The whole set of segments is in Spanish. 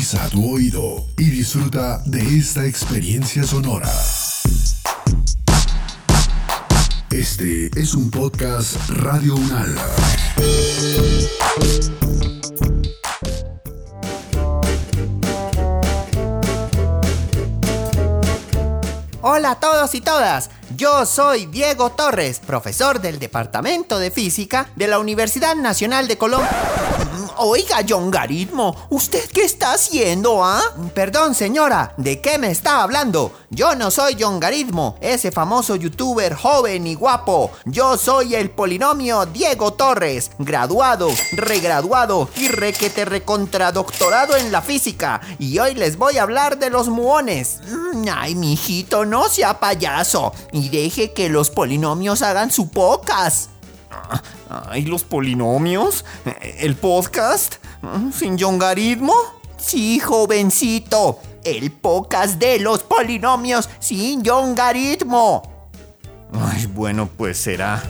Agudiza tu oído y disfruta de esta experiencia sonora. Este es un podcast Radio Unal. Hola a todos y todas, yo soy Diego Torres, profesor del Departamento de Física de la Universidad Nacional de Colombia. Oiga, John Garitmo, ¿usted qué está haciendo, ah? Perdón, señora, ¿de qué me está hablando? Yo no soy John Garitmo, ese famoso youtuber joven y guapo. Yo soy el polinomio Diego Torres, graduado, regraduado y requete recontradoctorado en la física. Y hoy les voy a hablar de los muones. Mm, ay, mijito, no sea payaso y deje que los polinomios hagan su pocas. ¿Ay, los polinomios? ¿El podcast? ¿Sin yongaritmo? Sí, jovencito. El podcast de los polinomios sin yongaritmo. Ay, bueno, pues será.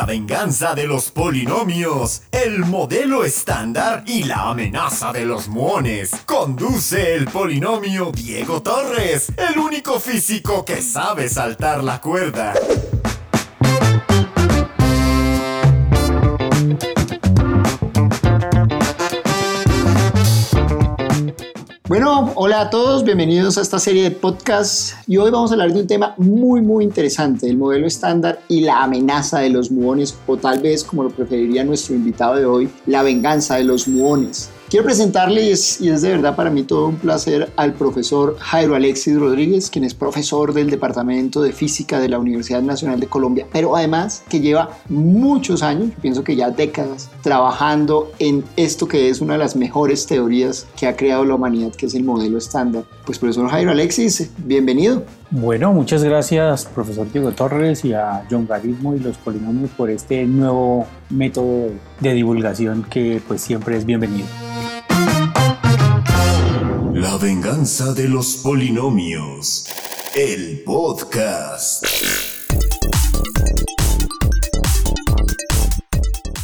La venganza de los polinomios, el modelo estándar y la amenaza de los muones. Conduce el polinomio Diego Torres, el único físico que sabe saltar la cuerda. Bueno, hola a todos, bienvenidos a esta serie de podcasts y hoy vamos a hablar de un tema muy muy interesante, el modelo estándar y la amenaza de los muones o tal vez como lo preferiría nuestro invitado de hoy, la venganza de los muones. Quiero presentarles, y es de verdad para mí todo un placer, al profesor Jairo Alexis Rodríguez, quien es profesor del Departamento de Física de la Universidad Nacional de Colombia, pero además que lleva muchos años, pienso que ya décadas, trabajando en esto que es una de las mejores teorías que ha creado la humanidad, que es el modelo estándar. Pues profesor Jairo Alexis, bienvenido. Bueno, muchas gracias profesor Diego Torres y a John Garismo y los polinomios por este nuevo método de divulgación que pues siempre es bienvenido. Venganza de los polinomios. El podcast.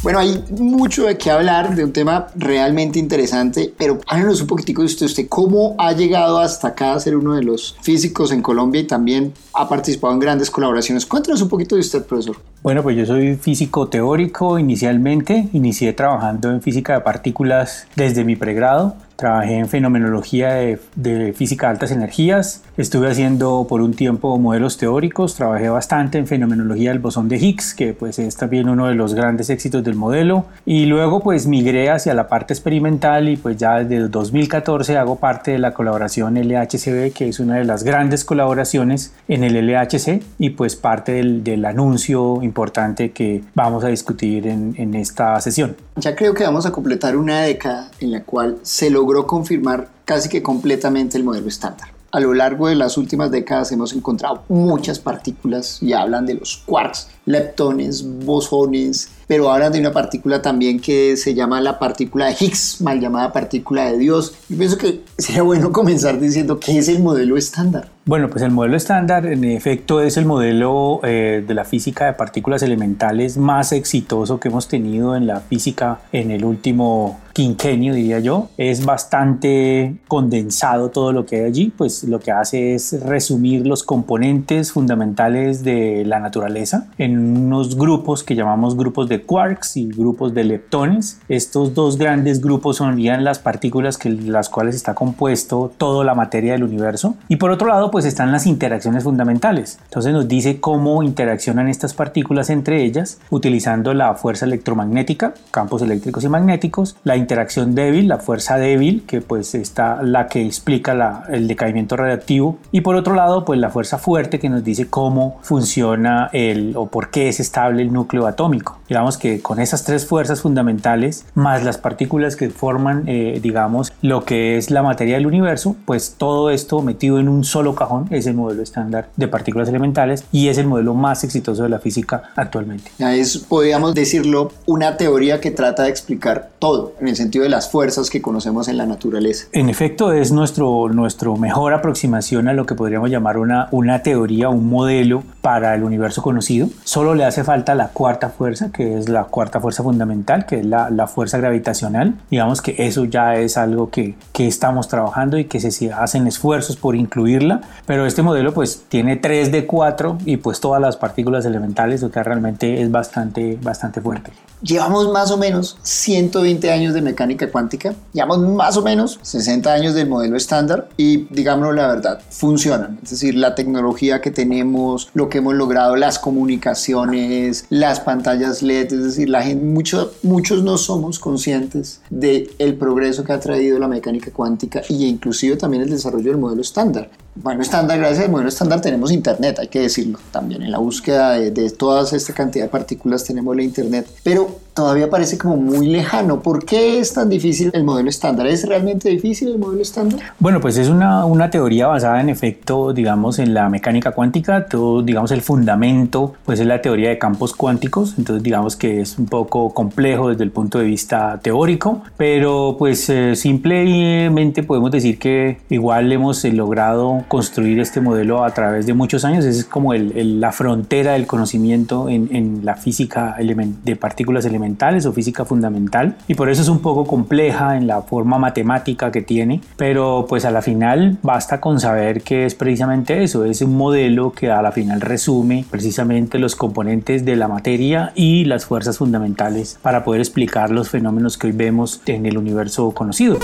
Bueno, hay mucho de qué hablar, de un tema realmente interesante, pero háganos un poquitico de usted, usted cómo ha llegado hasta acá a ser uno de los físicos en Colombia y también ha participado en grandes colaboraciones. Cuéntanos un poquito de usted, profesor. Bueno, pues yo soy físico teórico inicialmente, inicié trabajando en física de partículas desde mi pregrado Trabajé en fenomenología de, física de altas energías, estuve haciendo por un tiempo modelos teóricos, trabajé bastante en fenomenología del bosón de Higgs, que pues es también uno de los grandes éxitos del modelo, y luego pues migré hacia la parte experimental y pues ya desde 2014 hago parte de la colaboración LHCb, que es una de las grandes colaboraciones en el LHC y pues parte del, anuncio importante que vamos a discutir en, en esta sesión. Ya creo que vamos a completar una década en la cual se logró logró confirmar casi que completamente el modelo estándar. A lo largo de las últimas décadas hemos encontrado muchas partículas y hablan de los quarks, leptones, bosones, pero hablan de una partícula también que se llama la partícula de Higgs, mal llamada partícula de Dios. Yo pienso que sería bueno comenzar diciendo qué es el modelo estándar. Bueno, pues el modelo estándar en efecto es el modelo eh, de la física de partículas elementales más exitoso que hemos tenido en la física en el último quinquenio, diría yo. Es bastante condensado todo lo que hay allí, pues lo que hace es resumir los componentes fundamentales de la naturaleza en unos grupos que llamamos grupos de quarks y grupos de leptones. Estos dos grandes grupos son las partículas que las cuales está compuesto toda la materia del universo. Y por otro lado, pues están las interacciones fundamentales. Entonces nos dice cómo interaccionan estas partículas entre ellas utilizando la fuerza electromagnética, campos eléctricos y magnéticos, la interacción débil, la fuerza débil, que pues está la que explica el decaimiento radiactivo, y por otro lado, pues la fuerza fuerte que nos dice cómo funciona el o por qué es estable el núcleo atómico. Digamos que con esas tres fuerzas fundamentales, más las partículas que forman, eh, digamos, lo que es la materia del universo, pues todo esto metido en un solo cajón cajón es el modelo estándar de partículas elementales y es el modelo más exitoso de la física actualmente. Es, podríamos decirlo, una teoría que trata de explicar todo, en el sentido de las fuerzas que conocemos en la naturaleza. En efecto, es nuestro, nuestro mejor aproximación a lo que podríamos llamar una, una teoría, un modelo para el universo conocido. Solo le hace falta la cuarta fuerza, que es la cuarta fuerza fundamental, que es la, la fuerza gravitacional. Digamos que eso ya es algo que, que estamos trabajando y que se hacen esfuerzos por incluirla, pero este modelo pues tiene 3 de 4 y pues todas las partículas elementales, lo que realmente es bastante, bastante fuerte. Llevamos más o menos 120 años de mecánica cuántica, llevamos más o menos 60 años del modelo estándar y digámoslo la verdad, funcionan. Es decir, la tecnología que tenemos, lo que hemos logrado, las comunicaciones, las pantallas LED, es decir, la gente, mucho, muchos no somos conscientes del el progreso que ha traído la mecánica cuántica e inclusive también el desarrollo del modelo estándar. Bueno, estándar, gracias al modelo estándar tenemos internet, hay que decirlo también. En la búsqueda de, de toda esta cantidad de partículas tenemos la internet, pero todavía parece como muy lejano. ¿Por qué es tan difícil el modelo estándar? ¿Es realmente difícil el modelo estándar? Bueno, pues es una, una teoría basada en efecto, digamos, en la mecánica cuántica. Todo, digamos, el fundamento, pues es la teoría de campos cuánticos. Entonces, digamos que es un poco complejo desde el punto de vista teórico, pero pues eh, simplemente podemos decir que igual hemos eh, logrado construir este modelo a través de muchos años. Es como el, el, la frontera del conocimiento en, en la física de partículas elementales o física fundamental y por eso es un poco compleja en la forma matemática que tiene, pero pues a la final basta con saber que es precisamente eso, es un modelo que a la final resume precisamente los componentes de la materia y las fuerzas fundamentales para poder explicar los fenómenos que hoy vemos en el universo conocido.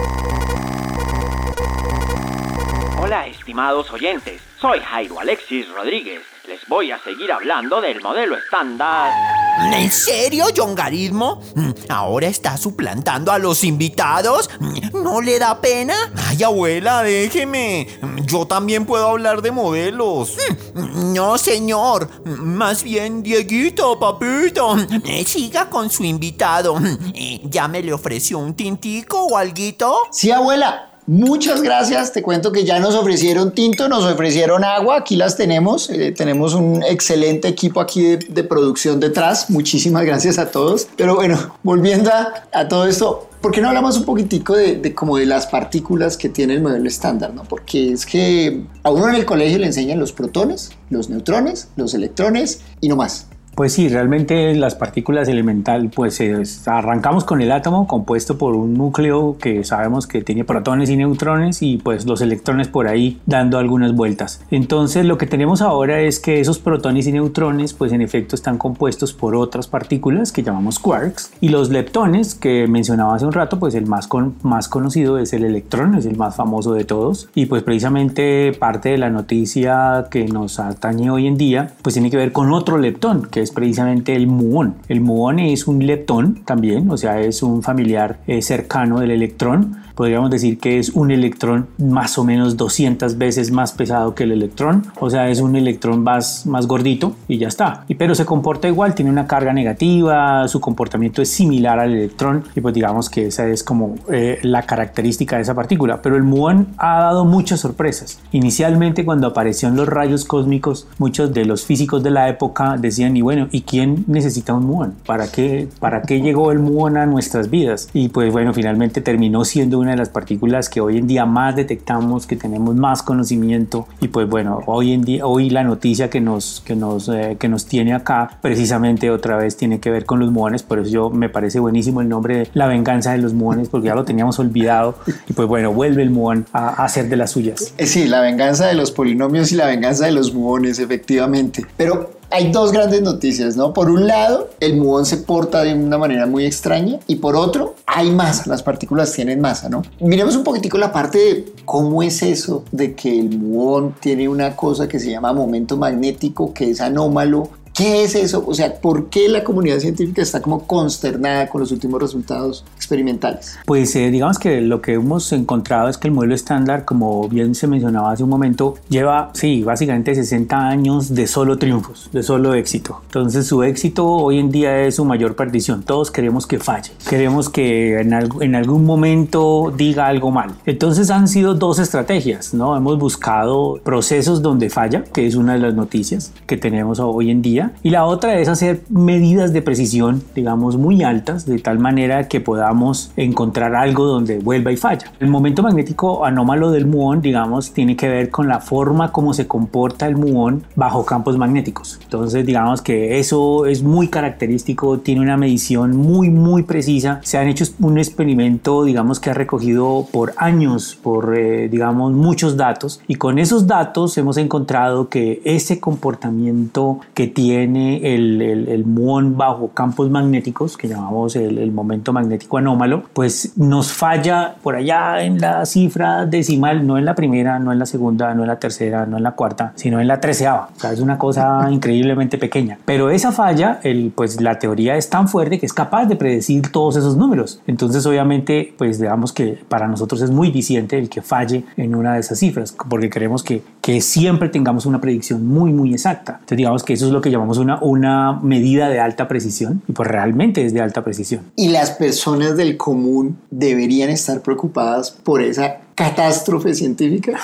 Hola estimados oyentes, soy Jairo Alexis Rodríguez les voy a seguir hablando del modelo estándar. ¿En serio, Yongarismo? ¿Ahora está suplantando a los invitados? ¿No le da pena? Ay, abuela, déjeme. Yo también puedo hablar de modelos. No, señor. Más bien, Dieguito, papito. Siga con su invitado. ¿Ya me le ofreció un tintico o alguito? Sí, abuela. Muchas gracias, te cuento que ya nos ofrecieron tinto, nos ofrecieron agua, aquí las tenemos, eh, tenemos un excelente equipo aquí de, producción detrás, muchísimas gracias a todos. Pero bueno, volviendo a, a todo esto, ¿por qué no hablamos un poquitico de, de, como de las partículas que tiene el modelo estándar? ¿no? Porque es que a uno en el colegio le enseñan los protones, los neutrones, los electrones y no más. Pues sí, realmente las partículas elemental, pues es, arrancamos con el átomo compuesto por un núcleo que sabemos que tiene protones y neutrones y pues los electrones por ahí dando algunas vueltas. Entonces lo que tenemos ahora es que esos protones y neutrones pues en efecto están compuestos por otras partículas que llamamos quarks y los leptones que mencionaba hace un rato pues el más, con, más conocido es el electrón, es el más famoso de todos y pues precisamente parte de la noticia que nos atañe hoy en día pues tiene que ver con otro leptón que es precisamente el muón. El muón es un leptón también, o sea, es un familiar eh, cercano del electrón podríamos decir que es un electrón más o menos 200 veces más pesado que el electrón, o sea, es un electrón más, más gordito y ya está. Y, pero se comporta igual, tiene una carga negativa, su comportamiento es similar al electrón y pues digamos que esa es como eh, la característica de esa partícula. Pero el muón ha dado muchas sorpresas. Inicialmente cuando aparecieron los rayos cósmicos, muchos de los físicos de la época decían, y bueno, ¿y quién necesita un muón? ¿Para qué, para qué llegó el muón a nuestras vidas? Y pues bueno, finalmente terminó siendo una de las partículas que hoy en día más detectamos, que tenemos más conocimiento y pues bueno, hoy en día, hoy la noticia que nos, que nos, eh, que nos tiene acá precisamente otra vez tiene que ver con los muones, por eso yo me parece buenísimo el nombre de La venganza de los muones, porque ya lo teníamos olvidado y pues bueno, vuelve el muón a, a hacer de las suyas. Eh, sí, la venganza de los polinomios y la venganza de los muones, efectivamente. Pero hay dos grandes noticias, ¿no? Por un lado, el muón se porta de una manera muy extraña y por otro, hay masa, las partículas tienen masa, ¿no? Miremos un poquitico la parte de cómo es eso de que el muón tiene una cosa que se llama momento magnético, que es anómalo ¿Qué es eso? O sea, ¿por qué la comunidad científica está como consternada con los últimos resultados experimentales? Pues eh, digamos que lo que hemos encontrado es que el modelo estándar, como bien se mencionaba hace un momento, lleva, sí, básicamente 60 años de solo triunfos, de solo éxito. Entonces su éxito hoy en día es su mayor perdición. Todos queremos que falle, queremos que en, en algún momento diga algo mal. Entonces han sido dos estrategias, ¿no? Hemos buscado procesos donde falla, que es una de las noticias que tenemos hoy en día, y la otra es hacer medidas de precisión, digamos, muy altas, de tal manera que podamos encontrar algo donde vuelva y falla. El momento magnético anómalo del muón, digamos, tiene que ver con la forma como se comporta el muón bajo campos magnéticos. Entonces, digamos que eso es muy característico, tiene una medición muy, muy precisa. Se han hecho un experimento, digamos, que ha recogido por años, por, eh, digamos, muchos datos, y con esos datos hemos encontrado que ese comportamiento que tiene el, el, muón bajo campos magnéticos, que llamamos el, el momento magnético anómalo, pues nos falla por allá en la cifra decimal, no en la primera, no en la segunda, no en la tercera, no en la cuarta, sino en la treceava. O sea, es una cosa increíblemente pequeña. Pero esa falla, el, pues la teoría es tan fuerte que es capaz de predecir todos esos números. Entonces, obviamente, pues digamos que para nosotros es muy diciente el que falle en una de esas cifras, porque queremos que, que siempre tengamos una predicción muy, muy exacta. Entonces, digamos que eso es lo que llamamos una, una medida de alta precisión, y pues realmente es de alta precisión. Y las personas del común deberían estar preocupadas por esa catástrofe científica?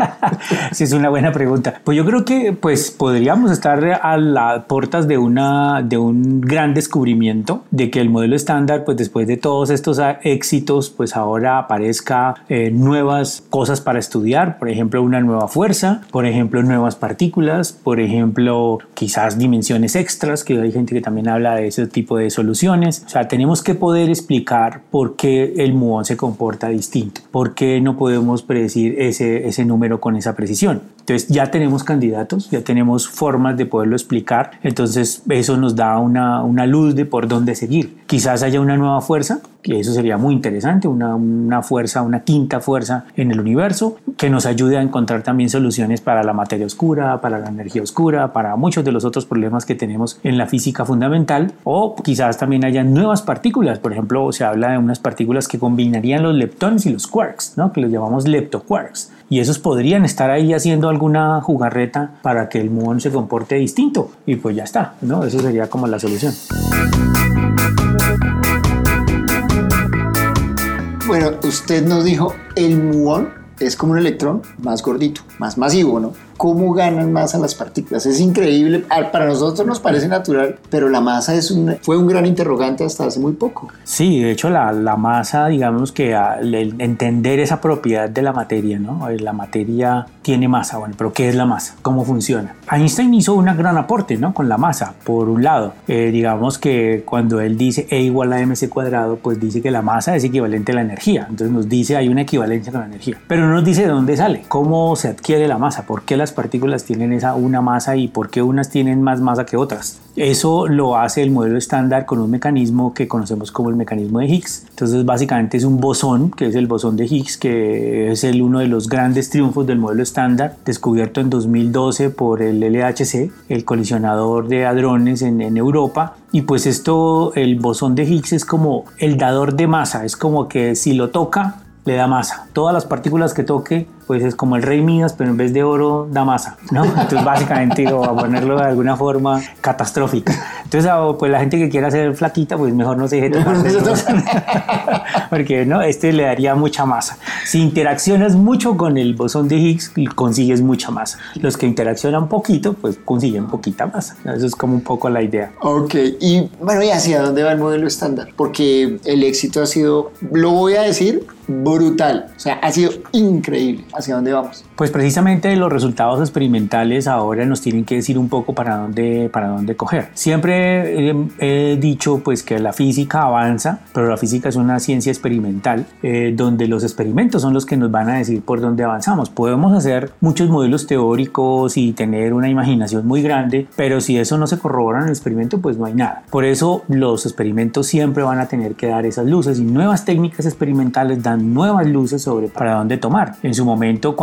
sí, es una buena pregunta. Pues yo creo que pues podríamos estar a las puertas de, una, de un gran descubrimiento de que el modelo estándar, pues después de todos estos éxitos, pues ahora aparezca eh, nuevas cosas para estudiar, por ejemplo, una nueva fuerza, por ejemplo, nuevas partículas, por ejemplo, quizás dimensiones extras, que hay gente que también habla de ese tipo de soluciones. O sea, tenemos que poder explicar por qué el muón se comporta distinto, por qué no podemos predecir ese, ese número con esa precisión. Entonces ya tenemos candidatos, ya tenemos formas de poderlo explicar, entonces eso nos da una, una luz de por dónde seguir. Quizás haya una nueva fuerza, que eso sería muy interesante, una, una fuerza, una quinta fuerza en el universo que nos ayude a encontrar también soluciones para la materia oscura, para la energía oscura, para muchos de los otros problemas que tenemos en la física fundamental, o quizás también haya nuevas partículas, por ejemplo, se habla de unas partículas que combinarían los leptones y los quarks, ¿no? que los llamamos leptoquarks y esos podrían estar ahí haciendo alguna jugarreta para que el muón se comporte distinto y pues ya está, ¿no? Eso sería como la solución. Bueno, usted nos dijo el muón es como un electrón más gordito, más masivo, ¿no? Cómo ganan masa las partículas. Es increíble. Para nosotros nos parece natural, pero la masa es un, fue un gran interrogante hasta hace muy poco. Sí, de hecho la, la masa, digamos que al entender esa propiedad de la materia, ¿no? Eh, la materia tiene masa, bueno, pero ¿qué es la masa? ¿Cómo funciona? Einstein hizo un gran aporte, ¿no? Con la masa, por un lado. Eh, digamos que cuando él dice E igual a mc cuadrado, pues dice que la masa es equivalente a la energía. Entonces nos dice hay una equivalencia con la energía. Pero no nos dice de dónde sale, cómo se adquiere la masa, por qué la partículas tienen esa una masa y por qué unas tienen más masa que otras. Eso lo hace el modelo estándar con un mecanismo que conocemos como el mecanismo de Higgs. Entonces básicamente es un bosón, que es el bosón de Higgs, que es el, uno de los grandes triunfos del modelo estándar, descubierto en 2012 por el LHC, el colisionador de hadrones en, en Europa. Y pues esto, el bosón de Higgs es como el dador de masa, es como que si lo toca, le da masa. Todas las partículas que toque pues es como el rey Midas, pero en vez de oro da masa, ¿no? Entonces básicamente, o a ponerlo de alguna forma catastrófica. Entonces, ah, pues la gente que quiera ser flaquita, pues mejor no se deje tomar porque no, este le daría mucha masa. Si interaccionas mucho con el bosón de Higgs, consigues mucha masa. Los que interaccionan poquito, pues consiguen poquita masa. Eso es como un poco la idea. Ok, y bueno, ¿y hacia dónde va el modelo estándar? Porque el éxito ha sido, lo voy a decir, brutal. O sea, ha sido increíble hacia dónde vamos. Pues precisamente los resultados experimentales ahora nos tienen que decir un poco para dónde, para dónde coger. Siempre he, dicho pues que la física avanza, pero la física es una ciencia experimental eh, donde los experimentos son los que nos van a decir por dónde avanzamos. Podemos hacer muchos modelos teóricos y tener una imaginación muy grande, pero si eso no se corrobora en el experimento, pues no hay nada. Por eso los experimentos siempre van a tener que dar esas luces y nuevas técnicas experimentales dan nuevas luces sobre para dónde tomar. En su momento momento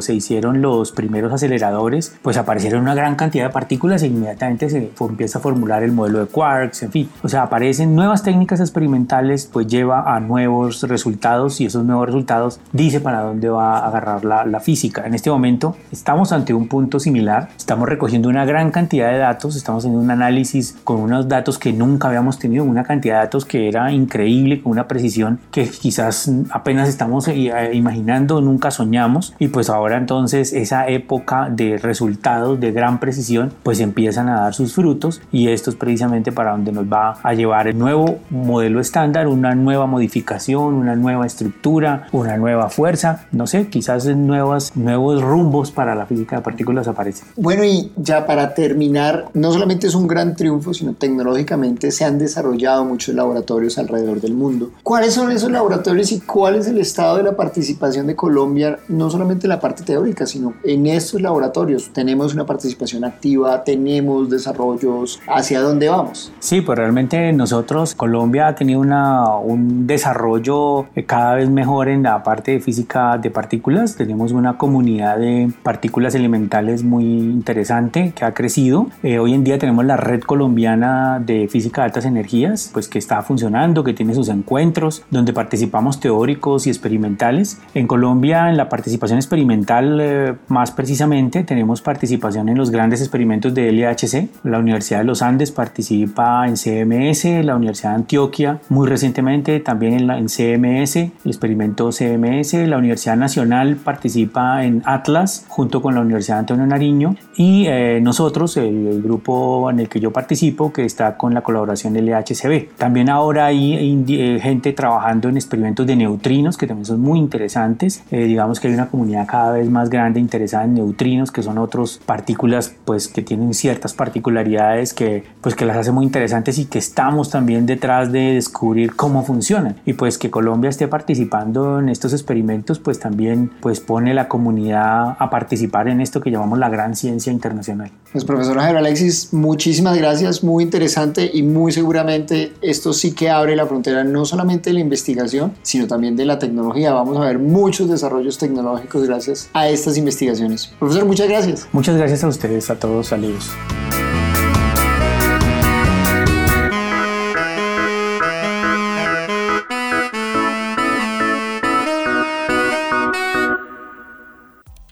se hicieron los primeros aceleradores, pues aparecieron una gran cantidad de partículas e inmediatamente se empieza a formular el modelo de quarks, en fin. O sea, aparecen nuevas técnicas experimentales, pues lleva a nuevos resultados y esos nuevos resultados dice para dónde va a agarrar la, la física. En este momento estamos ante un punto similar, estamos recogiendo una gran cantidad de datos, estamos haciendo un análisis con unos datos que nunca habíamos tenido, una cantidad de datos que era increíble, con una precisión que quizás apenas estamos eh, imaginando, nunca soñamos y pues ahora entonces esa época de resultados de gran precisión pues empiezan a dar sus frutos y esto es precisamente para donde nos va a llevar el nuevo modelo estándar, una nueva modificación, una nueva estructura, una nueva fuerza, no sé, quizás nuevas, nuevos rumbos para la física de partículas aparecen. Bueno, y ya para terminar, no solamente es un gran triunfo, sino tecnológicamente se han desarrollado muchos laboratorios alrededor del mundo. ¿Cuáles son esos laboratorios y cuál es el estado de la participación de Colombia, no solamente en la parte teórica, sino en estos laboratorios? ¿Tenemos una participación activa? ¿Tenemos desarrollos? ¿Hacia dónde vamos? Sí, pues realmente nosotros, Colombia ha tenido una, un desarrollo cada vez mejor en la parte de física de partículas. Tenemos una comunidad de partículas elementales muy interesante que ha crecido. Eh, hoy en día tenemos la red colombiana de física de altas energías, pues que está funcionando, que tiene sus encuentros, donde participamos teóricos y experimentales. En Colombia, en la participación experimental, eh, más precisamente, tenemos participación en los grandes experimentos de LHC. La Universidad de los Andes participa en CMS, la Universidad de Antioquia, muy recientemente también en, la, en CMS, el experimento CMS, la Universidad Nacional participa en Atlas junto con la Universidad Antonio Nariño y eh, nosotros, el, el, grupo en el que yo participo, que está con la colaboración del LHCb. También ahora hay eh, gente trabajando en experimentos de neutrinos que también son muy interesantes. Eh, digamos que hay una comunidad cada vez más grande interesada en neutrinos, que son otras partículas pues que tienen ciertas particularidades que pues que las hace muy interesantes y que estamos también detrás de descubrir cómo funcionan. Y pues que Colombia esté participando en estos experimentos pues también pues pone la comunidad a participar en esto que llamamos la gran ciencia internacional. Pues profesor Javier Alexis, muchísimas gracias, muy interesante y muy seguramente esto sí que abre la frontera no solamente de la investigación, sino también de la tecnología. Vamos a ver muchos desarrollos tecnológicos gracias a estas investigaciones. Profesor, muchas gracias. Muchas gracias a ustedes, a todos, saludos.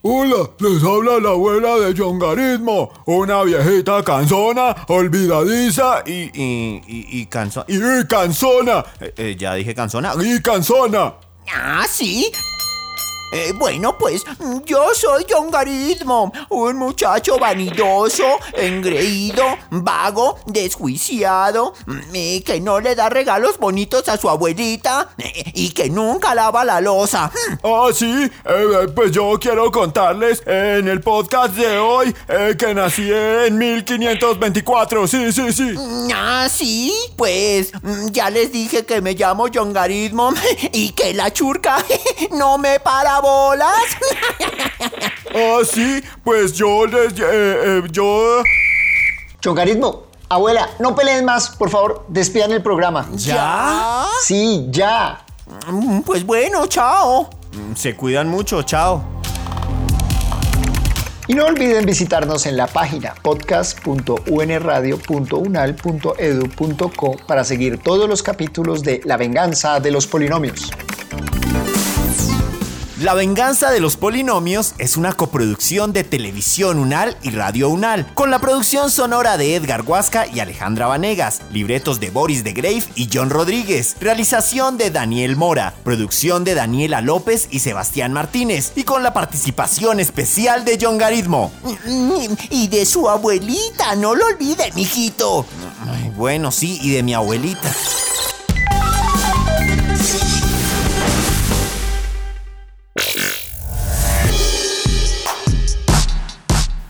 Hola, les habla la abuela de Yongarismo, una viejita cansona, olvidadiza y. y. y, y, canso y, y cansona. Eh, eh, ya dije cansona. Y cansona. Ah, sí. Eh, bueno, pues yo soy Yongarismo, un muchacho vanidoso, engreído, vago, desjuiciado, eh, que no le da regalos bonitos a su abuelita eh, y que nunca lava la losa. Ah, sí, eh, pues yo quiero contarles en el podcast de hoy que nací en 1524, sí, sí, sí. Ah, sí, pues ya les dije que me llamo Yongarismo y que la churca no me para bolas. Ah, sí, pues yo les. Eh, eh, yo. Chocarismo, abuela, no peleen más, por favor, despidan el programa. ¿Ya? Sí, ya. Pues bueno, chao. Se cuidan mucho, chao. Y no olviden visitarnos en la página podcast.unradio.unal.edu.co para seguir todos los capítulos de La venganza de los polinomios. La venganza de los polinomios es una coproducción de Televisión Unal y Radio Unal, con la producción sonora de Edgar Huasca y Alejandra Vanegas, libretos de Boris de Grave y John Rodríguez, realización de Daniel Mora, producción de Daniela López y Sebastián Martínez, y con la participación especial de John Garitmo. Y de su abuelita, no lo olvide, mijito. Ay, bueno, sí, y de mi abuelita.